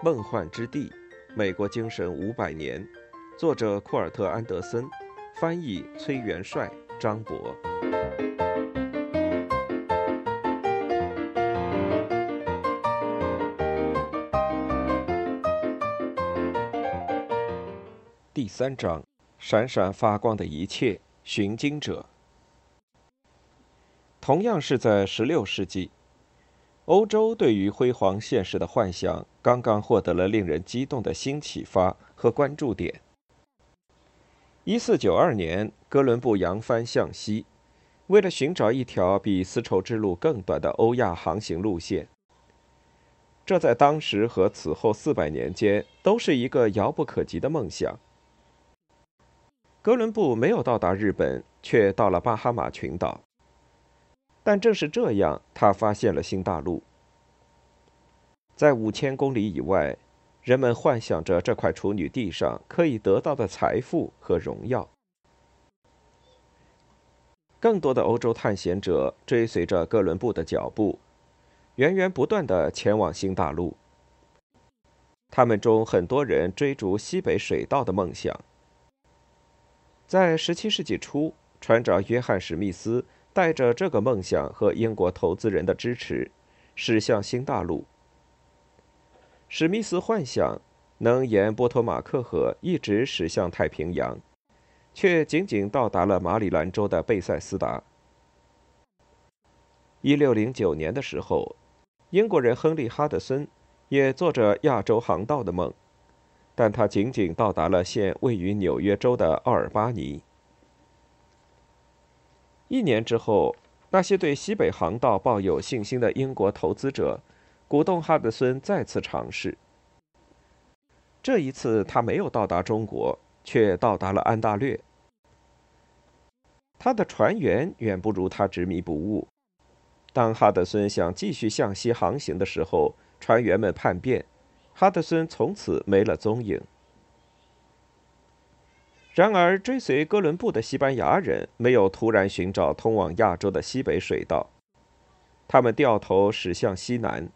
梦幻之地，美国精神五百年，作者库尔特·安德森，翻译崔元帅、张博。第三章：闪闪发光的一切，寻经者。同样是在十六世纪。欧洲对于辉煌现实的幻想刚刚获得了令人激动的新启发和关注点。一四九二年，哥伦布扬帆向西，为了寻找一条比丝绸之路更短的欧亚航行路线。这在当时和此后四百年间都是一个遥不可及的梦想。哥伦布没有到达日本，却到了巴哈马群岛。但正是这样，他发现了新大陆。在五千公里以外，人们幻想着这块处女地上可以得到的财富和荣耀。更多的欧洲探险者追随着哥伦布的脚步，源源不断的前往新大陆。他们中很多人追逐西北水道的梦想。在17世纪初，船长约翰·史密斯。带着这个梦想和英国投资人的支持，驶向新大陆。史密斯幻想能沿波托马克河一直驶向太平洋，却仅仅到达了马里兰州的贝塞斯达。一六零九年的时候，英国人亨利·哈德森也做着亚洲航道的梦，但他仅仅到达了现位于纽约州的奥尔巴尼。一年之后，那些对西北航道抱有信心的英国投资者，鼓动哈德森再次尝试。这一次，他没有到达中国，却到达了安大略。他的船员远不如他执迷不悟。当哈德森想继续向西航行的时候，船员们叛变，哈德森从此没了踪影。然而，追随哥伦布的西班牙人没有突然寻找通往亚洲的西北水道，他们掉头驶向西南。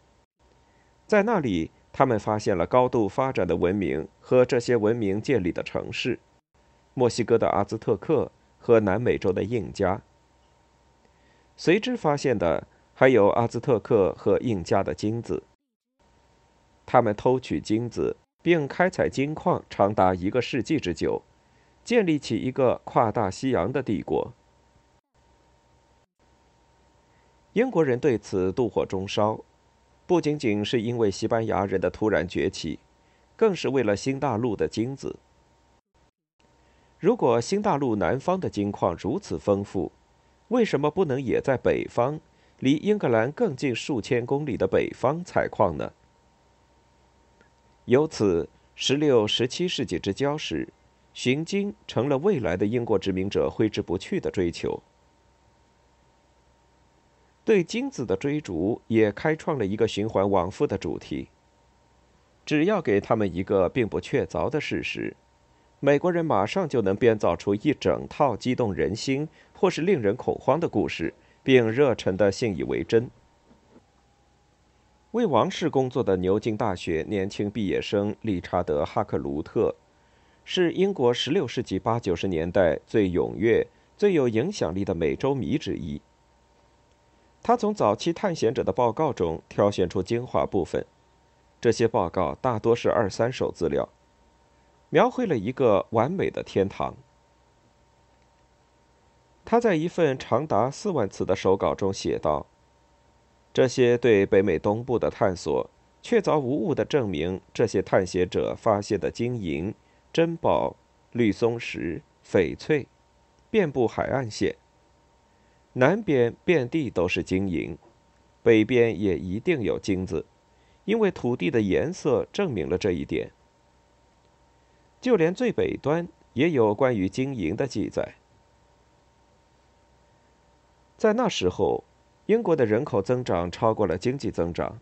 在那里，他们发现了高度发展的文明和这些文明建立的城市——墨西哥的阿兹特克和南美洲的印加。随之发现的还有阿兹特克和印加的金子。他们偷取金子并开采金矿长达一个世纪之久。建立起一个跨大西洋的帝国。英国人对此妒火中烧，不仅仅是因为西班牙人的突然崛起，更是为了新大陆的金子。如果新大陆南方的金矿如此丰富，为什么不能也在北方，离英格兰更近数千公里的北方采矿呢？由此，十六、十七世纪之交时。寻金成了未来的英国殖民者挥之不去的追求。对金子的追逐也开创了一个循环往复的主题。只要给他们一个并不确凿的事实，美国人马上就能编造出一整套激动人心或是令人恐慌的故事，并热忱的信以为真。为王室工作的牛津大学年轻毕业生理查德·哈克鲁特。是英国16世纪八九十年代最踊跃、最有影响力的美洲迷之一。他从早期探险者的报告中挑选出精华部分，这些报告大多是二三手资料，描绘了一个完美的天堂。他在一份长达四万词的手稿中写道：“这些对北美东部的探索，确凿无误地证明这些探险者发现的金银。”珍宝、绿松石、翡翠，遍布海岸线。南边遍地都是金银，北边也一定有金子，因为土地的颜色证明了这一点。就连最北端也有关于金银的记载。在那时候，英国的人口增长超过了经济增长，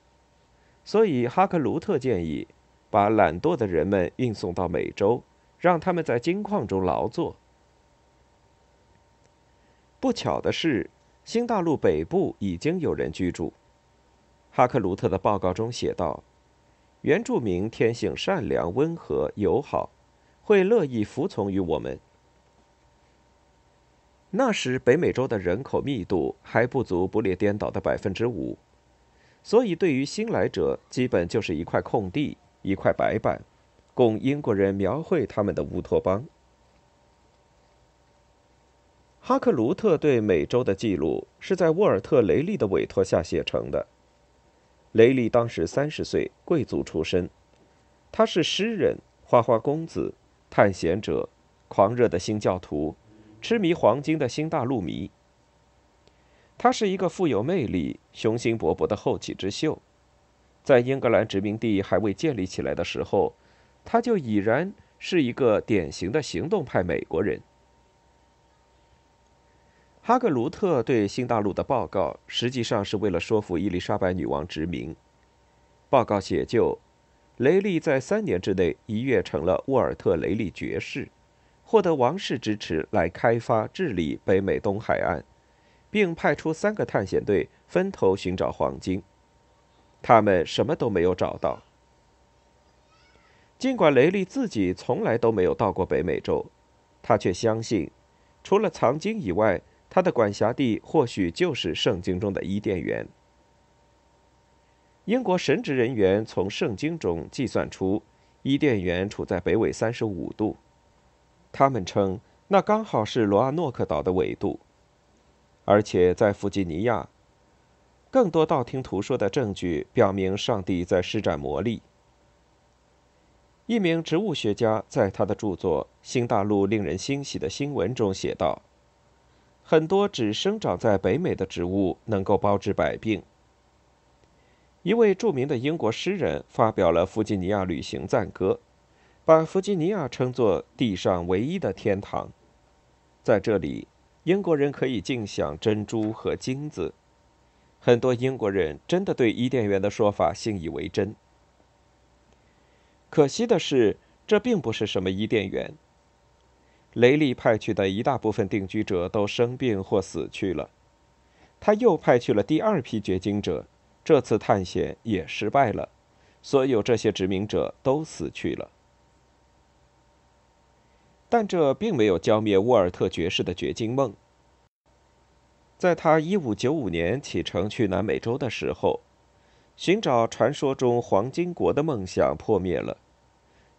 所以哈克卢特建议。把懒惰的人们运送到美洲，让他们在金矿中劳作。不巧的是，新大陆北部已经有人居住。哈克鲁特的报告中写道：“原住民天性善良、温和、友好，会乐意服从于我们。那时，北美洲的人口密度还不足不列颠岛的百分之五，所以对于新来者，基本就是一块空地，一块白板，供英国人描绘他们的乌托邦。哈克卢特对美洲的记录是在沃尔特·雷利的委托下写成的。雷利当时三十岁，贵族出身，他是诗人、花花公子、探险者、狂热的新教徒。痴迷黄金的新大陆迷，他是一个富有魅力、雄心勃勃的后起之秀。在英格兰殖民地还未建立起来的时候，他就已然是一个典型的行动派美国人。哈格卢特对新大陆的报告，实际上是为了说服伊丽莎白女王殖民。报告写就，雷利在三年之内一跃成了沃尔特·雷利爵士。获得王室支持来开发治理北美东海岸，并派出三个探险队分头寻找黄金。他们什么都没有找到。尽管雷利自己从来都没有到过北美洲，他却相信，除了藏经以外，他的管辖地或许就是圣经中的伊甸园。英国神职人员从圣经中计算出，伊甸园处在北纬三十五度。他们称那刚好是罗阿诺克岛的纬度，而且在弗吉尼亚，更多道听途说的证据表明上帝在施展魔力。一名植物学家在他的著作《新大陆令人欣喜的新闻》中写道：“很多只生长在北美的植物能够包治百病。”一位著名的英国诗人发表了弗吉尼亚旅行赞歌。把弗吉尼亚称作地上唯一的天堂，在这里，英国人可以尽享珍珠和金子。很多英国人真的对伊甸园的说法信以为真。可惜的是，这并不是什么伊甸园。雷利派去的一大部分定居者都生病或死去了，他又派去了第二批掘金者，这次探险也失败了，所有这些殖民者都死去了。但这并没有浇灭沃尔特爵士的掘金梦。在他1595年启程去南美洲的时候，寻找传说中黄金国的梦想破灭了，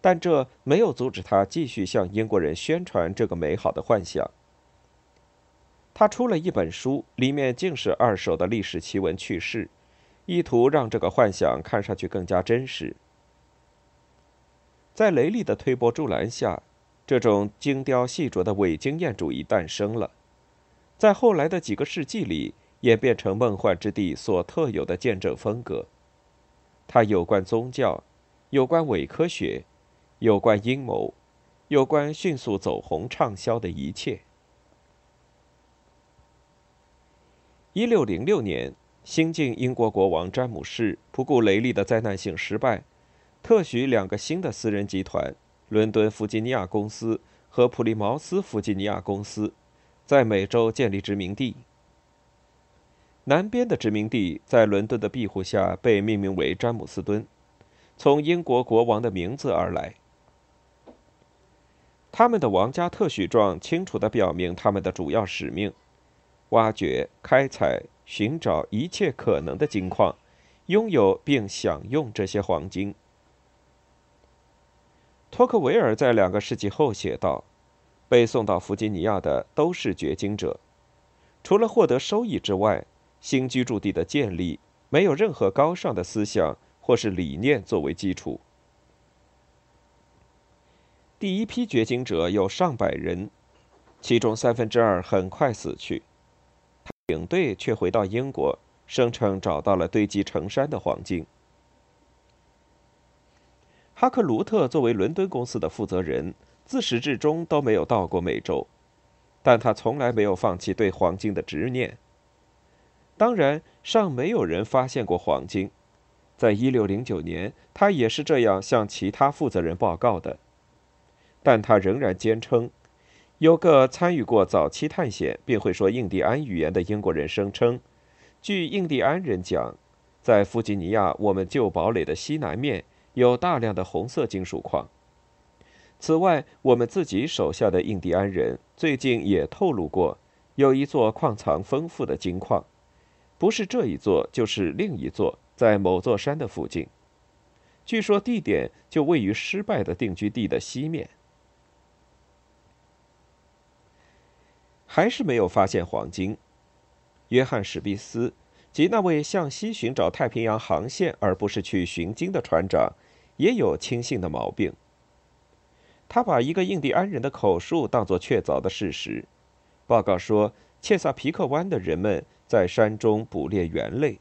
但这没有阻止他继续向英国人宣传这个美好的幻想。他出了一本书，里面尽是二手的历史奇闻趣事，意图让这个幻想看上去更加真实。在雷利的推波助澜下。这种精雕细琢的伪经验主义诞生了，在后来的几个世纪里，演变成梦幻之地所特有的见证风格。它有关宗教，有关伪科学，有关阴谋，有关迅速走红畅销的一切。一六零六年，新晋英国国王詹姆士不顾雷利的灾难性失败，特许两个新的私人集团。伦敦弗吉尼亚公司和普利茅斯弗吉尼亚公司在美洲建立殖民地。南边的殖民地在伦敦的庇护下被命名为詹姆斯敦，从英国国王的名字而来。他们的王家特许状清楚地表明他们的主要使命：挖掘、开采、寻找一切可能的金矿，拥有并享用这些黄金。托克维尔在两个世纪后写道：“被送到弗吉尼亚的都是掘金者，除了获得收益之外，新居住地的建立没有任何高尚的思想或是理念作为基础。第一批掘金者有上百人，其中三分之二很快死去，领队却回到英国，声称找到了堆积成山的黄金。”哈克卢特作为伦敦公司的负责人，自始至终都没有到过美洲，但他从来没有放弃对黄金的执念。当然，尚没有人发现过黄金。在一六零九年，他也是这样向其他负责人报告的。但他仍然坚称，有个参与过早期探险并会说印第安语言的英国人声称，据印第安人讲，在弗吉尼亚我们旧堡垒的西南面。有大量的红色金属矿。此外，我们自己手下的印第安人最近也透露过，有一座矿藏丰富的金矿，不是这一座，就是另一座，在某座山的附近。据说地点就位于失败的定居地的西面。还是没有发现黄金。约翰·史密斯及那位向西寻找太平洋航线而不是去寻金的船长，也有轻信的毛病。他把一个印第安人的口述当作确凿的事实，报告说切萨皮克湾的人们在山中捕猎猿类。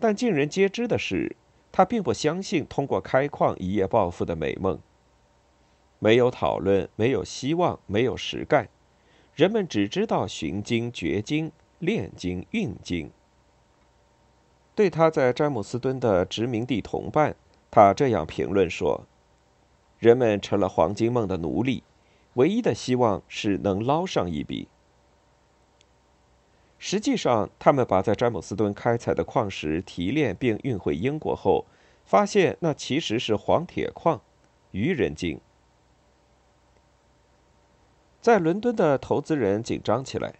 但尽人皆知的是，他并不相信通过开矿一夜暴富的美梦。没有讨论，没有希望，没有实干，人们只知道寻金、掘金、炼金、运金。对他在詹姆斯敦的殖民地同伴，他这样评论说。人们成了黄金梦的奴隶，唯一的希望是能捞上一笔。实际上，他们把在詹姆斯敦开采的矿石提炼并运回英国后，发现那其实是黄铁矿，愚人金。在伦敦的投资人紧张起来，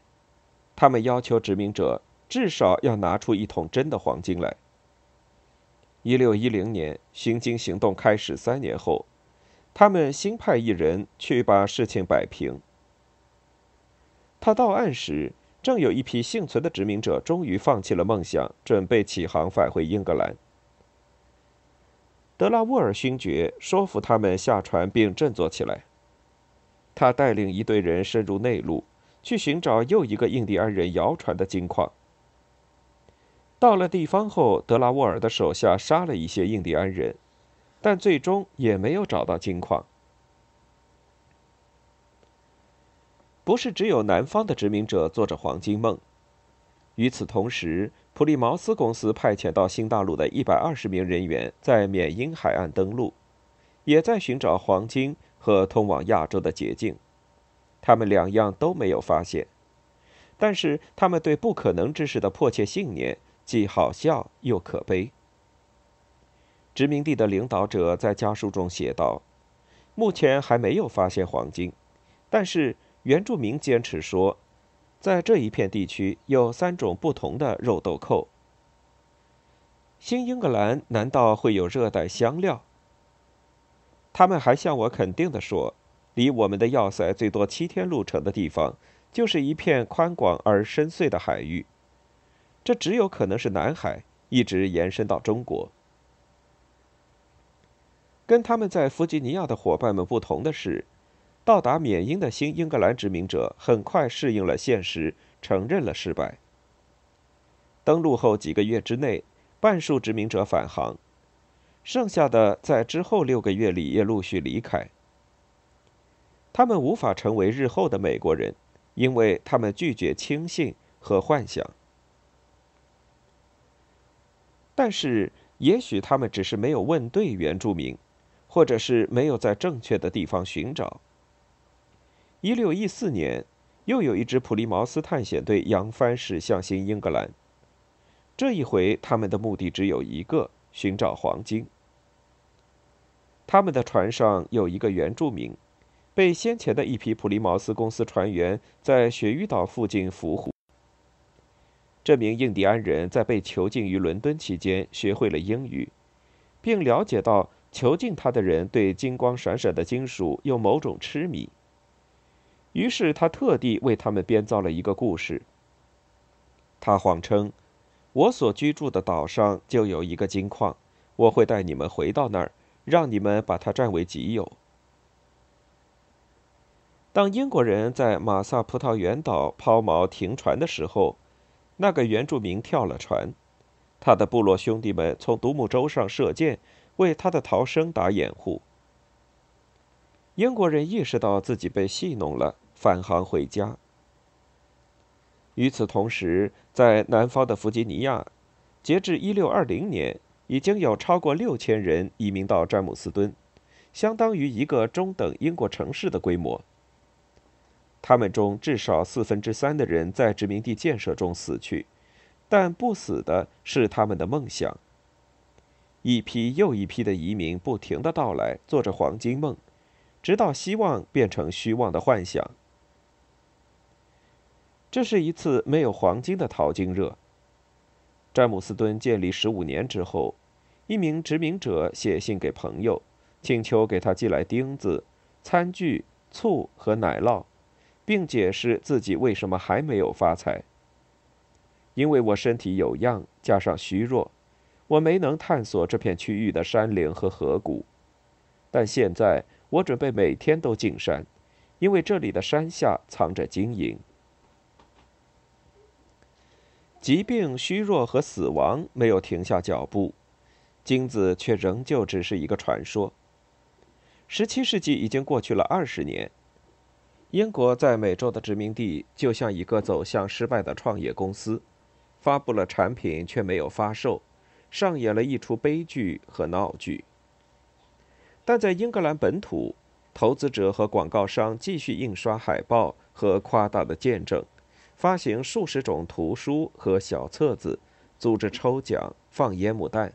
他们要求殖民者至少要拿出一桶真的黄金来。一六一零年，寻金行动开始三年后。他们新派一人去把事情摆平。他到岸时，正有一批幸存的殖民者终于放弃了梦想，准备起航返回英格兰。德拉沃尔勋爵说服他们下船并振作起来。他带领一队人深入内陆，去寻找又一个印第安人谣传的金矿。到了地方后，德拉沃尔的手下杀了一些印第安人。但最终也没有找到金矿。不是只有南方的殖民者做着黄金梦。与此同时，普利茅斯公司派遣到新大陆的一百二十名人员在缅因海岸登陆，也在寻找黄金和通往亚洲的捷径。他们两样都没有发现，但是他们对不可能之事的迫切信念既好笑又可悲。殖民地的领导者在家书中写道：“目前还没有发现黄金，但是原住民坚持说，在这一片地区有三种不同的肉豆蔻。新英格兰难道会有热带香料？”他们还向我肯定地说，离我们的要塞最多七天路程的地方，就是一片宽广而深邃的海域，这只有可能是南海，一直延伸到中国。跟他们在弗吉尼亚的伙伴们不同的是，到达缅因的新英格兰殖民者很快适应了现实，承认了失败。登陆后几个月之内，半数殖民者返航，剩下的在之后六个月里也陆续离开。他们无法成为日后的美国人，因为他们拒绝轻信和幻想。但是，也许他们只是没有问对原住民。或者是没有在正确的地方寻找。一六一四年，又有一支普利茅斯探险队扬帆驶向新英格兰。这一回，他们的目的只有一个：寻找黄金。他们的船上有一个原住民，被先前的一批普利茅斯公司船员在鳕鱼岛附近俘获。这名印第安人在被囚禁于伦敦期间，学会了英语，并了解到。囚禁他的人对金光闪闪的金属有某种痴迷，于是他特地为他们编造了一个故事。他谎称，我所居住的岛上就有一个金矿，我会带你们回到那儿，让你们把它占为己有。当英国人在马萨葡萄园岛抛锚停船的时候，那个原住民跳了船，他的部落兄弟们从独木舟上射箭。为他的逃生打掩护。英国人意识到自己被戏弄了，返航回家。与此同时，在南方的弗吉尼亚，截至一六二零年，已经有超过六千人移民到詹姆斯敦，相当于一个中等英国城市的规模。他们中至少四分之三的人在殖民地建设中死去，但不死的是他们的梦想。一批又一批的移民不停的到来，做着黄金梦，直到希望变成虚妄的幻想。这是一次没有黄金的淘金热。詹姆斯敦建立十五年之后，一名殖民者写信给朋友，请求给他寄来钉子、餐具、醋和奶酪，并解释自己为什么还没有发财。因为我身体有恙，加上虚弱，我没能探索这片区域的山岭和河谷。但现在我准备每天都进山，因为这里的山下藏着金银。疾病、虚弱和死亡没有停下脚步，金子却仍旧只是一个传说。十七世纪已经过去了二十年，英国在美洲的殖民地就像一个走向失败的创业公司，发布了产品却没有发售，上演了一出悲剧和闹剧。但在英格兰本土，投资者和广告商继续印刷海报和夸大的见证。发行数十种图书和小册子，组织抽奖，放烟幕弹。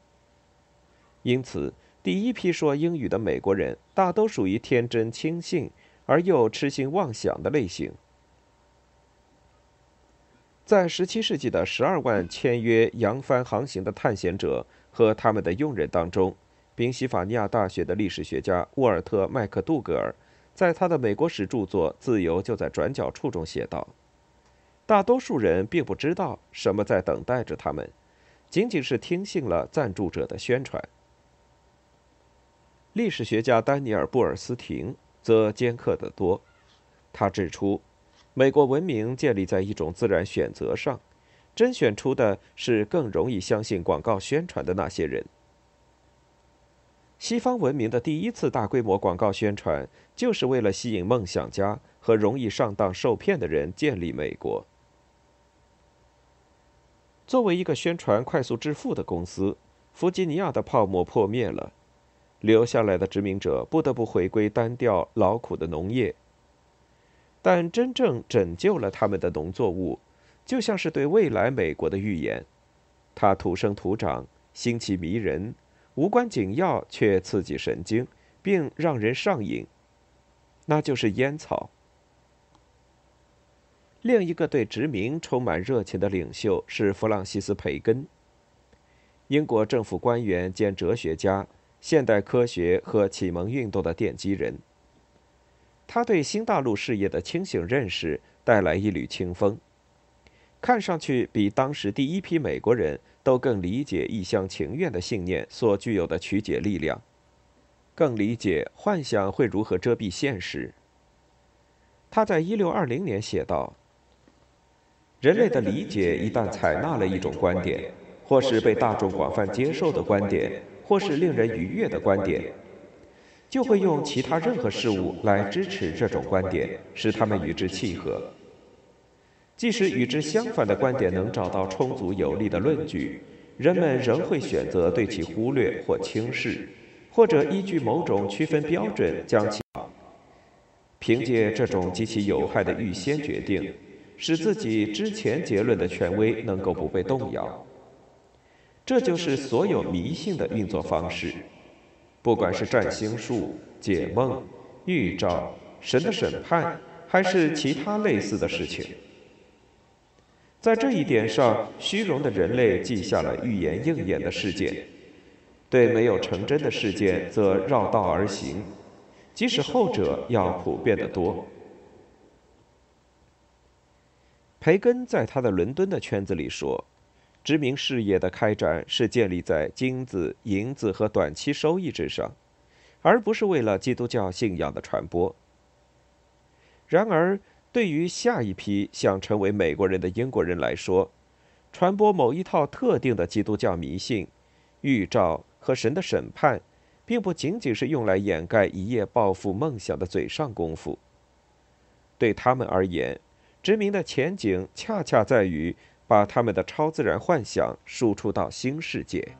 因此，第一批说英语的美国人大都属于天真轻信而又痴心妄想的类型。在17世纪的12万签约扬帆航行的探险者和他们的佣人当中，宾夕法尼亚大学的历史学家沃尔特·麦克杜格尔在他的美国史著作《自由就在转角处》中写道。大多数人并不知道什么在等待着他们，仅仅是听信了赞助者的宣传。历史学家丹尼尔·布尔斯廷则尖刻得多，他指出，美国文明建立在一种自然选择上，甄选出的是更容易相信广告宣传的那些人。西方文明的第一次大规模广告宣传，就是为了吸引梦想家和容易上当受骗的人建立美国。作为一个宣传快速致富的公司，弗吉尼亚的泡沫破灭了，留下来的殖民者不得不回归单调劳苦的农业。但真正拯救了他们的农作物，就像是对未来美国的预言，它土生土长，新奇迷人，无关紧要却刺激神经，并让人上瘾，那就是烟草。另一个对殖民充满热情的领袖是弗朗西斯·培根，英国政府官员兼哲学家，现代科学和启蒙运动的奠基人。他对新大陆事业的清醒认识带来一缕清风，看上去比当时第一批美国人都更理解一厢情愿的信念所具有的曲解力量，更理解幻想会如何遮蔽现实。他在一六二零年写道。人类的理解一旦采纳了一种观点，或是被大众广泛接受的观点，或是令人愉悦的观点，就会用其他任何事物来支持这种观点，使他们与之契合。即使与之相反的观点能找到充足有力的论据，人们仍会选择对其忽略或轻视，或者依据某种区分标准将其。凭借这种极其有害的预先决定。使自己之前结论的权威能够不被动摇，这就是所有迷信的运作方式，不管是占星术、解梦、预兆、神的审判，还是其他类似的事情。在这一点上，虚荣的人类记下了预言应验的事件，对没有成真的事件则绕道而行，即使后者要普遍得多。培根在他的伦敦的圈子里说：“殖民事业的开展是建立在金子、银子和短期收益之上，而不是为了基督教信仰的传播。”然而，对于下一批想成为美国人的英国人来说，传播某一套特定的基督教迷信、预兆和神的审判，并不仅仅是用来掩盖一夜暴富梦想的嘴上功夫。对他们而言，殖民的前景恰恰在于把他们的超自然幻想输出到新世界。